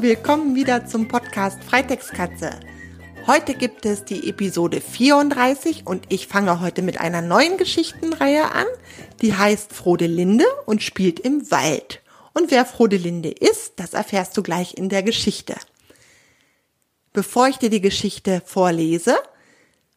Willkommen wieder zum Podcast Freitextkatze. Heute gibt es die Episode 34 und ich fange heute mit einer neuen Geschichtenreihe an, die heißt Frodelinde und spielt im Wald. Und wer Frodelinde ist, das erfährst du gleich in der Geschichte. Bevor ich dir die Geschichte vorlese,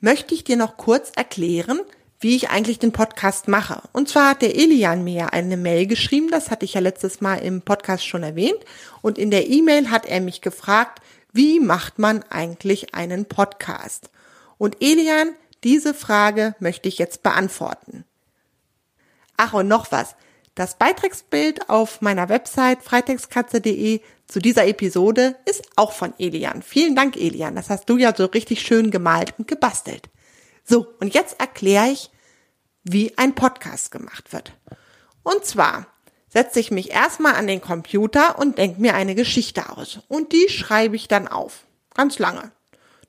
möchte ich dir noch kurz erklären, wie ich eigentlich den Podcast mache. Und zwar hat der Elian mir eine Mail geschrieben, das hatte ich ja letztes Mal im Podcast schon erwähnt. Und in der E-Mail hat er mich gefragt, wie macht man eigentlich einen Podcast? Und Elian, diese Frage möchte ich jetzt beantworten. Ach, und noch was. Das Beitragsbild auf meiner Website freitextkatze.de zu dieser Episode ist auch von Elian. Vielen Dank, Elian. Das hast du ja so richtig schön gemalt und gebastelt. So, und jetzt erkläre ich, wie ein Podcast gemacht wird. Und zwar setze ich mich erstmal an den Computer und denke mir eine Geschichte aus. Und die schreibe ich dann auf. Ganz lange.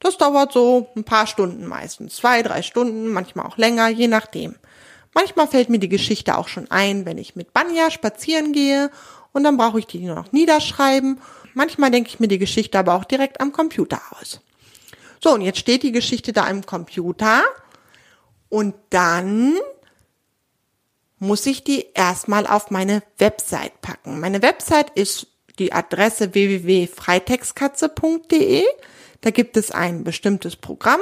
Das dauert so ein paar Stunden meistens. Zwei, drei Stunden, manchmal auch länger, je nachdem. Manchmal fällt mir die Geschichte auch schon ein, wenn ich mit Banja spazieren gehe und dann brauche ich die nur noch niederschreiben. Manchmal denke ich mir die Geschichte aber auch direkt am Computer aus. So, und jetzt steht die Geschichte da im Computer und dann muss ich die erstmal auf meine Website packen. Meine Website ist die Adresse www.freitextkatze.de. Da gibt es ein bestimmtes Programm.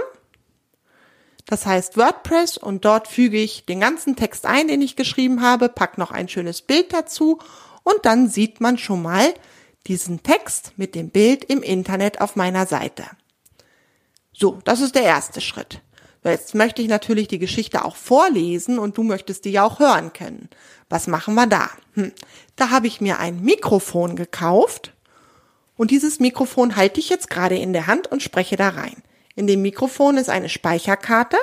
Das heißt WordPress und dort füge ich den ganzen Text ein, den ich geschrieben habe, pack noch ein schönes Bild dazu und dann sieht man schon mal diesen Text mit dem Bild im Internet auf meiner Seite. So, das ist der erste Schritt. Jetzt möchte ich natürlich die Geschichte auch vorlesen und du möchtest die ja auch hören können. Was machen wir da? Hm. Da habe ich mir ein Mikrofon gekauft und dieses Mikrofon halte ich jetzt gerade in der Hand und spreche da rein. In dem Mikrofon ist eine Speicherkarte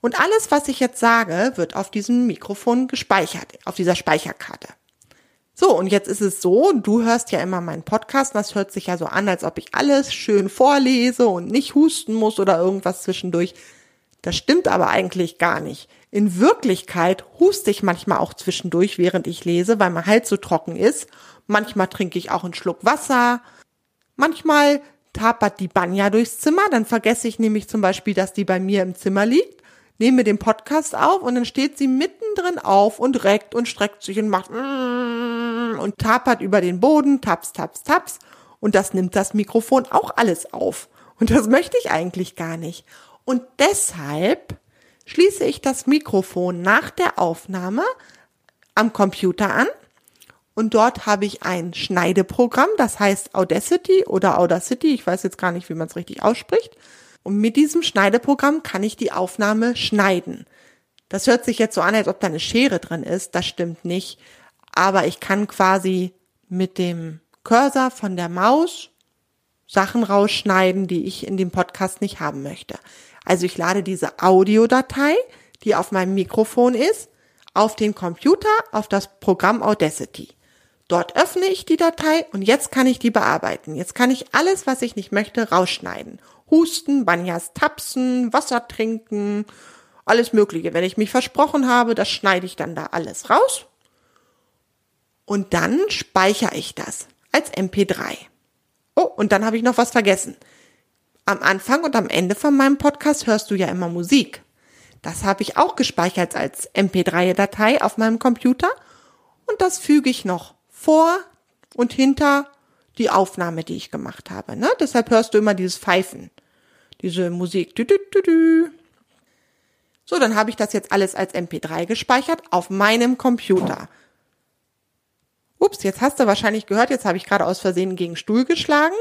und alles, was ich jetzt sage, wird auf diesem Mikrofon gespeichert, auf dieser Speicherkarte. So, und jetzt ist es so, du hörst ja immer meinen Podcast, das hört sich ja so an, als ob ich alles schön vorlese und nicht husten muss oder irgendwas zwischendurch. Das stimmt aber eigentlich gar nicht. In Wirklichkeit huste ich manchmal auch zwischendurch, während ich lese, weil mein Hals so trocken ist. Manchmal trinke ich auch einen Schluck Wasser. Manchmal tapert die Banja durchs Zimmer, dann vergesse ich nämlich zum Beispiel, dass die bei mir im Zimmer liegt, nehme den Podcast auf und dann steht sie mittendrin auf und reckt und streckt sich und macht und tapert über den Boden, taps, taps, taps und das nimmt das Mikrofon auch alles auf. Und das möchte ich eigentlich gar nicht. Und deshalb schließe ich das Mikrofon nach der Aufnahme am Computer an und dort habe ich ein Schneideprogramm, das heißt Audacity oder Audacity, ich weiß jetzt gar nicht, wie man es richtig ausspricht. Und mit diesem Schneideprogramm kann ich die Aufnahme schneiden. Das hört sich jetzt so an, als ob da eine Schere drin ist, das stimmt nicht. Aber ich kann quasi mit dem Cursor von der Maus Sachen rausschneiden, die ich in dem Podcast nicht haben möchte. Also ich lade diese Audiodatei, die auf meinem Mikrofon ist, auf den Computer, auf das Programm Audacity. Dort öffne ich die Datei und jetzt kann ich die bearbeiten. Jetzt kann ich alles, was ich nicht möchte, rausschneiden. Husten, Banjas tapsen, Wasser trinken, alles Mögliche. Wenn ich mich versprochen habe, das schneide ich dann da alles raus. Und dann speichere ich das als MP3. Oh, und dann habe ich noch was vergessen. Am Anfang und am Ende von meinem Podcast hörst du ja immer Musik. Das habe ich auch gespeichert als MP3-Datei auf meinem Computer und das füge ich noch vor und hinter die Aufnahme, die ich gemacht habe. Ne? Deshalb hörst du immer dieses Pfeifen, diese Musik. So, dann habe ich das jetzt alles als MP3 gespeichert auf meinem Computer. Ups, jetzt hast du wahrscheinlich gehört, jetzt habe ich gerade aus Versehen gegen Stuhl geschlagen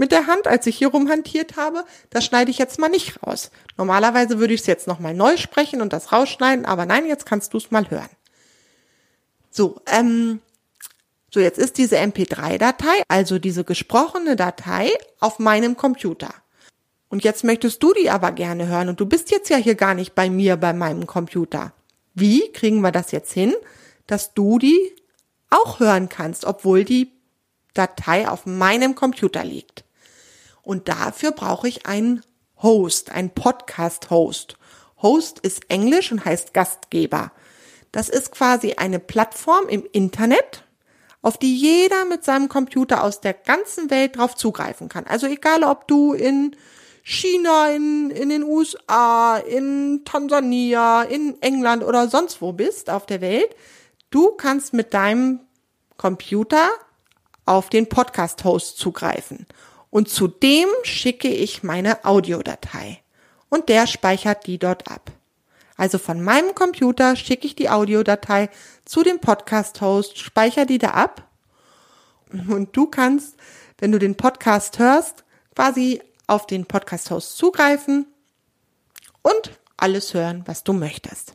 mit der Hand, als ich hier rumhantiert habe. Das schneide ich jetzt mal nicht raus. Normalerweise würde ich es jetzt nochmal neu sprechen und das rausschneiden, aber nein, jetzt kannst du es mal hören. So, ähm, so jetzt ist diese MP3-Datei, also diese gesprochene Datei, auf meinem Computer. Und jetzt möchtest du die aber gerne hören und du bist jetzt ja hier gar nicht bei mir bei meinem Computer. Wie kriegen wir das jetzt hin, dass du die auch hören kannst, obwohl die Datei auf meinem Computer liegt? Und dafür brauche ich einen Host, einen Podcast-Host. Host ist Englisch und heißt Gastgeber. Das ist quasi eine Plattform im Internet, auf die jeder mit seinem Computer aus der ganzen Welt drauf zugreifen kann. Also egal, ob du in China, in, in den USA, in Tansania, in England oder sonst wo bist auf der Welt, du kannst mit deinem Computer auf den Podcast-Host zugreifen. Und zudem schicke ich meine Audiodatei. Und der speichert die dort ab. Also von meinem Computer schicke ich die Audiodatei zu dem Podcast-Host, speichere die da ab. Und du kannst, wenn du den Podcast hörst, quasi auf den Podcast-Host zugreifen und alles hören, was du möchtest.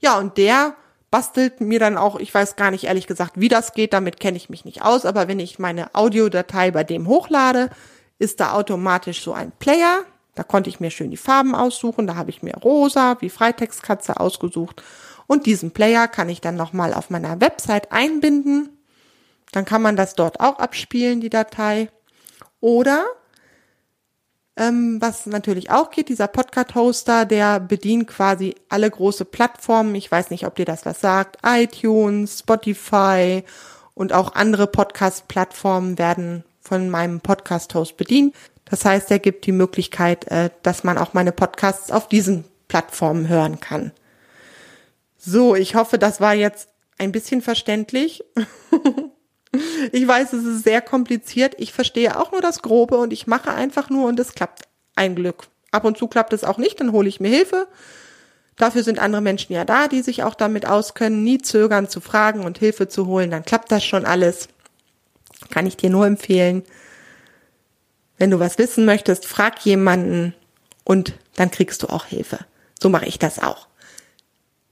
Ja, und der bastelt mir dann auch, ich weiß gar nicht ehrlich gesagt, wie das geht, damit kenne ich mich nicht aus, aber wenn ich meine Audiodatei bei dem hochlade, ist da automatisch so ein Player. Da konnte ich mir schön die Farben aussuchen, da habe ich mir rosa wie Freitextkatze ausgesucht und diesen Player kann ich dann nochmal auf meiner Website einbinden. Dann kann man das dort auch abspielen, die Datei. Oder ähm, was natürlich auch geht, dieser Podcast-Hoster, der bedient quasi alle große Plattformen. Ich weiß nicht, ob dir das was sagt. iTunes, Spotify und auch andere Podcast-Plattformen werden von meinem Podcast-Host bedient. Das heißt, er gibt die Möglichkeit, äh, dass man auch meine Podcasts auf diesen Plattformen hören kann. So, ich hoffe, das war jetzt ein bisschen verständlich. Ich weiß, es ist sehr kompliziert. Ich verstehe auch nur das Grobe und ich mache einfach nur und es klappt ein Glück. Ab und zu klappt es auch nicht, dann hole ich mir Hilfe. Dafür sind andere Menschen ja da, die sich auch damit auskennen. Nie zögern zu fragen und Hilfe zu holen, dann klappt das schon alles. Kann ich dir nur empfehlen. Wenn du was wissen möchtest, frag jemanden und dann kriegst du auch Hilfe. So mache ich das auch.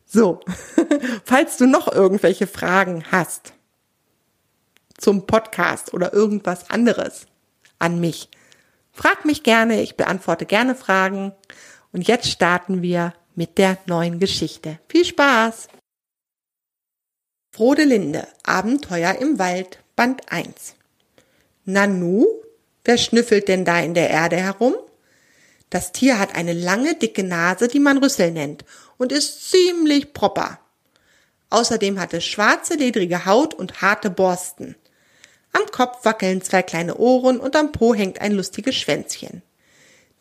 So, falls du noch irgendwelche Fragen hast, zum Podcast oder irgendwas anderes an mich. Frag mich gerne, ich beantworte gerne Fragen. Und jetzt starten wir mit der neuen Geschichte. Viel Spaß! Frode Linde, Abenteuer im Wald, Band 1. Nanu, wer schnüffelt denn da in der Erde herum? Das Tier hat eine lange, dicke Nase, die man Rüssel nennt, und ist ziemlich proper. Außerdem hat es schwarze, ledrige Haut und harte Borsten. Am Kopf wackeln zwei kleine Ohren und am Po hängt ein lustiges Schwänzchen.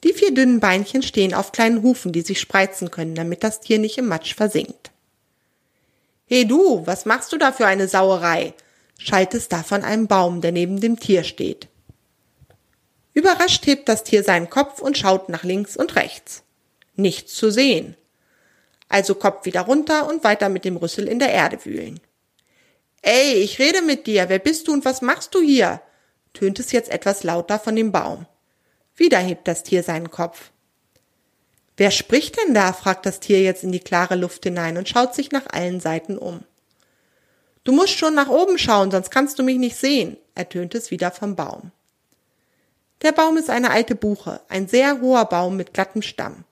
Die vier dünnen Beinchen stehen auf kleinen Hufen, die sich spreizen können, damit das Tier nicht im Matsch versinkt. He du, was machst du da für eine Sauerei? schallt es da von einem Baum, der neben dem Tier steht. Überrascht hebt das Tier seinen Kopf und schaut nach links und rechts. Nichts zu sehen. Also Kopf wieder runter und weiter mit dem Rüssel in der Erde wühlen. Ey, ich rede mit dir. Wer bist du und was machst du hier? tönt es jetzt etwas lauter von dem Baum. Wieder hebt das Tier seinen Kopf. Wer spricht denn da? fragt das Tier jetzt in die klare Luft hinein und schaut sich nach allen Seiten um. Du musst schon nach oben schauen, sonst kannst du mich nicht sehen, ertönt es wieder vom Baum. Der Baum ist eine alte Buche, ein sehr hoher Baum mit glattem Stamm.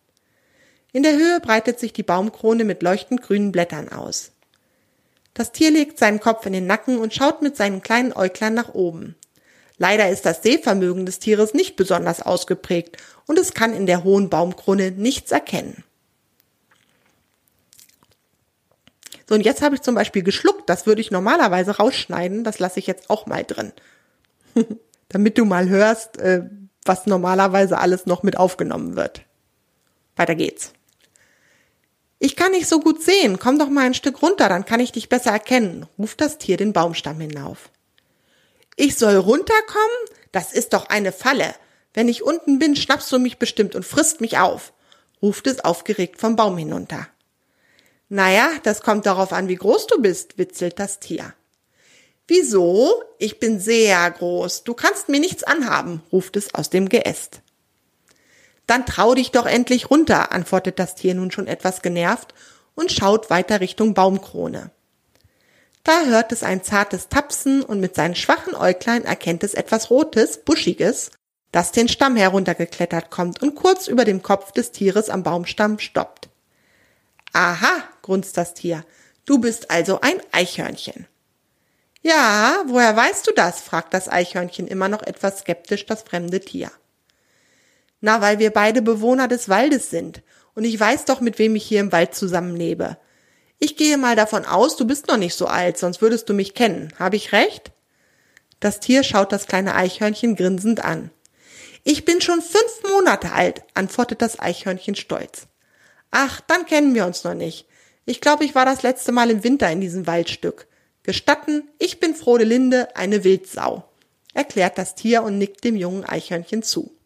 In der Höhe breitet sich die Baumkrone mit leuchtend grünen Blättern aus. Das Tier legt seinen Kopf in den Nacken und schaut mit seinen kleinen Äuglern nach oben. Leider ist das Sehvermögen des Tieres nicht besonders ausgeprägt und es kann in der hohen Baumkrone nichts erkennen. So, und jetzt habe ich zum Beispiel geschluckt. Das würde ich normalerweise rausschneiden. Das lasse ich jetzt auch mal drin. Damit du mal hörst, äh, was normalerweise alles noch mit aufgenommen wird. Weiter geht's. Ich kann nicht so gut sehen, komm doch mal ein Stück runter, dann kann ich dich besser erkennen, ruft das Tier den Baumstamm hinauf. Ich soll runterkommen? Das ist doch eine Falle. Wenn ich unten bin, schnappst du mich bestimmt und frisst mich auf, ruft es aufgeregt vom Baum hinunter. Naja, das kommt darauf an, wie groß du bist, witzelt das Tier. Wieso? Ich bin sehr groß. Du kannst mir nichts anhaben, ruft es aus dem Geäst. Dann trau dich doch endlich runter, antwortet das Tier nun schon etwas genervt und schaut weiter Richtung Baumkrone. Da hört es ein zartes Tapsen und mit seinen schwachen Äuglein erkennt es etwas Rotes, Buschiges, das den Stamm heruntergeklettert kommt und kurz über dem Kopf des Tieres am Baumstamm stoppt. Aha, grunzt das Tier, du bist also ein Eichhörnchen. Ja, woher weißt du das? fragt das Eichhörnchen immer noch etwas skeptisch das fremde Tier. Na, weil wir beide Bewohner des Waldes sind. Und ich weiß doch, mit wem ich hier im Wald zusammenlebe. Ich gehe mal davon aus, du bist noch nicht so alt, sonst würdest du mich kennen. Habe ich recht? Das Tier schaut das kleine Eichhörnchen grinsend an. Ich bin schon fünf Monate alt, antwortet das Eichhörnchen stolz. Ach, dann kennen wir uns noch nicht. Ich glaube, ich war das letzte Mal im Winter in diesem Waldstück. Gestatten, ich bin Frode Linde, eine Wildsau, erklärt das Tier und nickt dem jungen Eichhörnchen zu.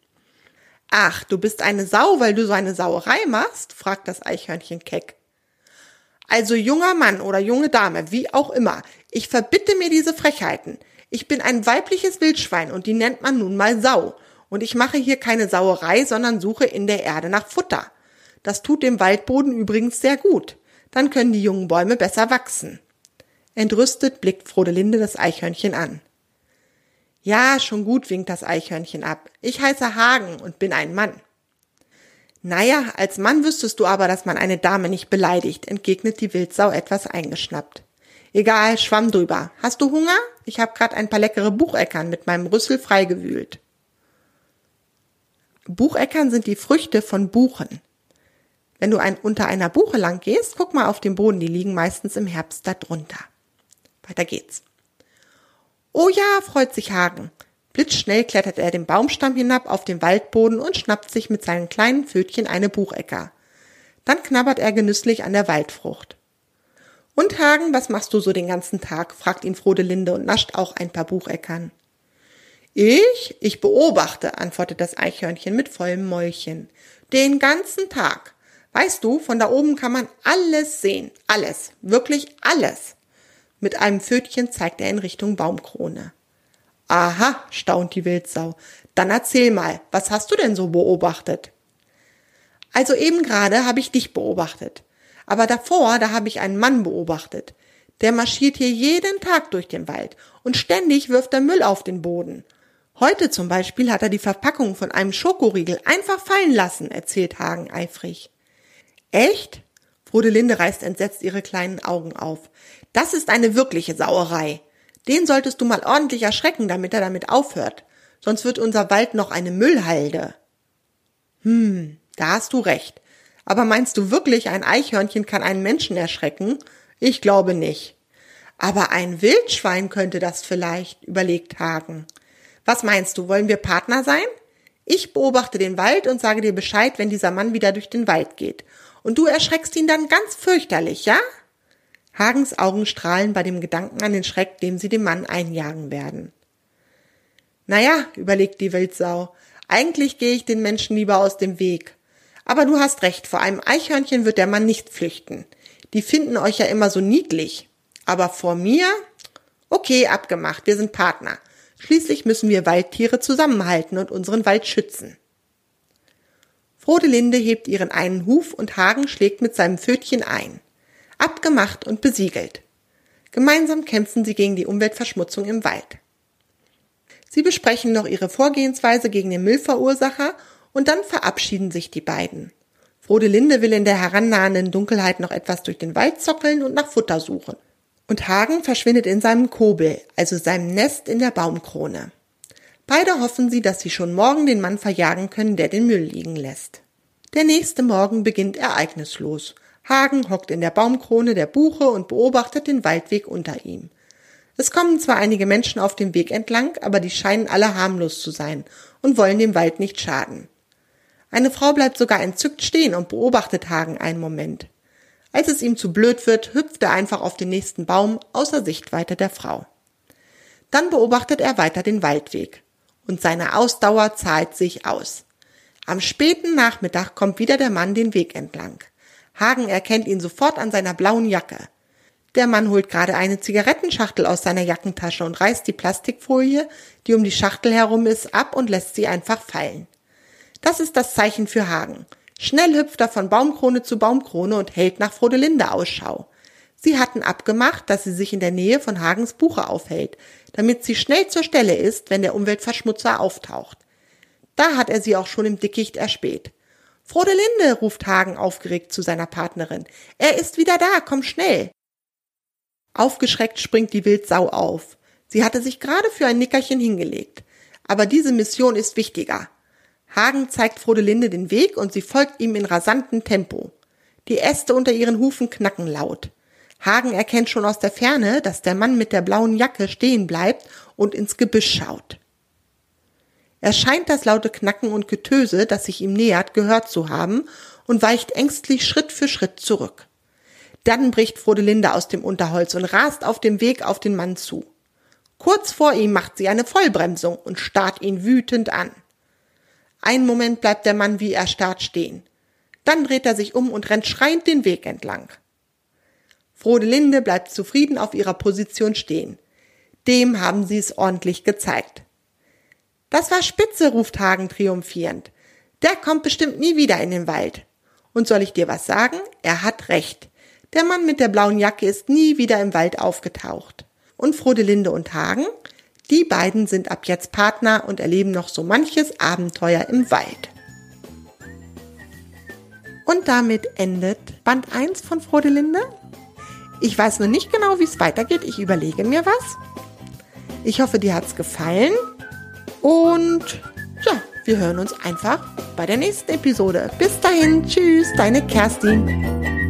Ach, du bist eine Sau, weil du so eine Sauerei machst? fragt das Eichhörnchen keck. Also junger Mann oder junge Dame, wie auch immer, ich verbitte mir diese Frechheiten. Ich bin ein weibliches Wildschwein und die nennt man nun mal Sau. Und ich mache hier keine Sauerei, sondern suche in der Erde nach Futter. Das tut dem Waldboden übrigens sehr gut. Dann können die jungen Bäume besser wachsen. Entrüstet blickt Frodelinde das Eichhörnchen an. Ja, schon gut, winkt das Eichhörnchen ab. Ich heiße Hagen und bin ein Mann. Naja, als Mann wüsstest du aber, dass man eine Dame nicht beleidigt, entgegnet die Wildsau etwas eingeschnappt. Egal, schwamm drüber. Hast du Hunger? Ich hab grad ein paar leckere Bucheckern mit meinem Rüssel freigewühlt. Bucheckern sind die Früchte von Buchen. Wenn du ein, unter einer Buche lang gehst, guck mal auf den Boden, die liegen meistens im Herbst da drunter. Weiter geht's. Oh ja, freut sich Hagen. Blitzschnell klettert er den Baumstamm hinab auf den Waldboden und schnappt sich mit seinen kleinen Pfötchen eine Buchecker. Dann knabbert er genüsslich an der Waldfrucht. Und Hagen, was machst du so den ganzen Tag? fragt ihn Frodelinde und nascht auch ein paar Bucheckern. Ich? Ich beobachte, antwortet das Eichhörnchen mit vollem Mäulchen. Den ganzen Tag. Weißt du, von da oben kann man alles sehen. Alles. Wirklich alles. Mit einem Pfötchen zeigt er in Richtung Baumkrone. Aha, staunt die Wildsau. Dann erzähl mal, was hast du denn so beobachtet? Also eben gerade habe ich dich beobachtet. Aber davor, da habe ich einen Mann beobachtet. Der marschiert hier jeden Tag durch den Wald und ständig wirft er Müll auf den Boden. Heute zum Beispiel hat er die Verpackung von einem Schokoriegel einfach fallen lassen, erzählt Hagen eifrig. Echt? Frodelinde reißt entsetzt ihre kleinen Augen auf. Das ist eine wirkliche Sauerei. Den solltest du mal ordentlich erschrecken, damit er damit aufhört. Sonst wird unser Wald noch eine Müllhalde. Hm, da hast du recht. Aber meinst du wirklich, ein Eichhörnchen kann einen Menschen erschrecken? Ich glaube nicht. Aber ein Wildschwein könnte das vielleicht, überlegt Hagen. Was meinst du, wollen wir Partner sein? Ich beobachte den Wald und sage dir Bescheid, wenn dieser Mann wieder durch den Wald geht. Und du erschreckst ihn dann ganz fürchterlich, ja? Hagens Augen strahlen bei dem Gedanken an den Schreck, dem sie dem Mann einjagen werden. Naja, überlegt die Wildsau, eigentlich gehe ich den Menschen lieber aus dem Weg. Aber du hast recht, vor einem Eichhörnchen wird der Mann nicht flüchten. Die finden euch ja immer so niedlich. Aber vor mir? Okay, abgemacht, wir sind Partner. Schließlich müssen wir Waldtiere zusammenhalten und unseren Wald schützen. Frodelinde hebt ihren einen Huf und Hagen schlägt mit seinem Pfötchen ein. Abgemacht und besiegelt. Gemeinsam kämpfen sie gegen die Umweltverschmutzung im Wald. Sie besprechen noch ihre Vorgehensweise gegen den Müllverursacher und dann verabschieden sich die beiden. Frodelinde will in der herannahenden Dunkelheit noch etwas durch den Wald zockeln und nach Futter suchen und Hagen verschwindet in seinem Kobel, also seinem Nest in der Baumkrone. Beide hoffen sie, dass sie schon morgen den Mann verjagen können, der den Müll liegen lässt. Der nächste Morgen beginnt ereignislos. Hagen hockt in der Baumkrone der Buche und beobachtet den Waldweg unter ihm. Es kommen zwar einige Menschen auf dem Weg entlang, aber die scheinen alle harmlos zu sein und wollen dem Wald nicht schaden. Eine Frau bleibt sogar entzückt stehen und beobachtet Hagen einen Moment. Als es ihm zu blöd wird, hüpft er einfach auf den nächsten Baum außer Sichtweite der Frau. Dann beobachtet er weiter den Waldweg. Und seine Ausdauer zahlt sich aus. Am späten Nachmittag kommt wieder der Mann den Weg entlang. Hagen erkennt ihn sofort an seiner blauen Jacke. Der Mann holt gerade eine Zigarettenschachtel aus seiner Jackentasche und reißt die Plastikfolie, die um die Schachtel herum ist, ab und lässt sie einfach fallen. Das ist das Zeichen für Hagen. Schnell hüpft er von Baumkrone zu Baumkrone und hält nach Frodelinde Ausschau. Sie hatten abgemacht, dass sie sich in der Nähe von Hagens Buche aufhält, damit sie schnell zur Stelle ist, wenn der Umweltverschmutzer auftaucht. Da hat er sie auch schon im Dickicht erspäht. Frodelinde, ruft Hagen aufgeregt zu seiner Partnerin. Er ist wieder da, komm schnell. Aufgeschreckt springt die Wildsau auf. Sie hatte sich gerade für ein Nickerchen hingelegt. Aber diese Mission ist wichtiger. Hagen zeigt Frodelinde den Weg und sie folgt ihm in rasantem Tempo. Die Äste unter ihren Hufen knacken laut. Hagen erkennt schon aus der Ferne, dass der Mann mit der blauen Jacke stehen bleibt und ins Gebüsch schaut. Er scheint das laute Knacken und Getöse, das sich ihm nähert, gehört zu haben und weicht ängstlich Schritt für Schritt zurück. Dann bricht Frodelinde aus dem Unterholz und rast auf dem Weg auf den Mann zu. Kurz vor ihm macht sie eine Vollbremsung und starrt ihn wütend an. Einen Moment bleibt der Mann wie erstarrt stehen. Dann dreht er sich um und rennt schreiend den Weg entlang. Frodelinde bleibt zufrieden auf ihrer Position stehen. Dem haben sie es ordentlich gezeigt. Das war spitze, ruft Hagen triumphierend. Der kommt bestimmt nie wieder in den Wald. Und soll ich dir was sagen? Er hat recht. Der Mann mit der blauen Jacke ist nie wieder im Wald aufgetaucht. Und Frodelinde und Hagen, die beiden sind ab jetzt Partner und erleben noch so manches Abenteuer im Wald. Und damit endet Band 1 von Frodelinde. Ich weiß noch nicht genau, wie es weitergeht. Ich überlege mir was. Ich hoffe, dir hat's gefallen. Und ja, wir hören uns einfach bei der nächsten Episode. Bis dahin, tschüss, deine Kerstin.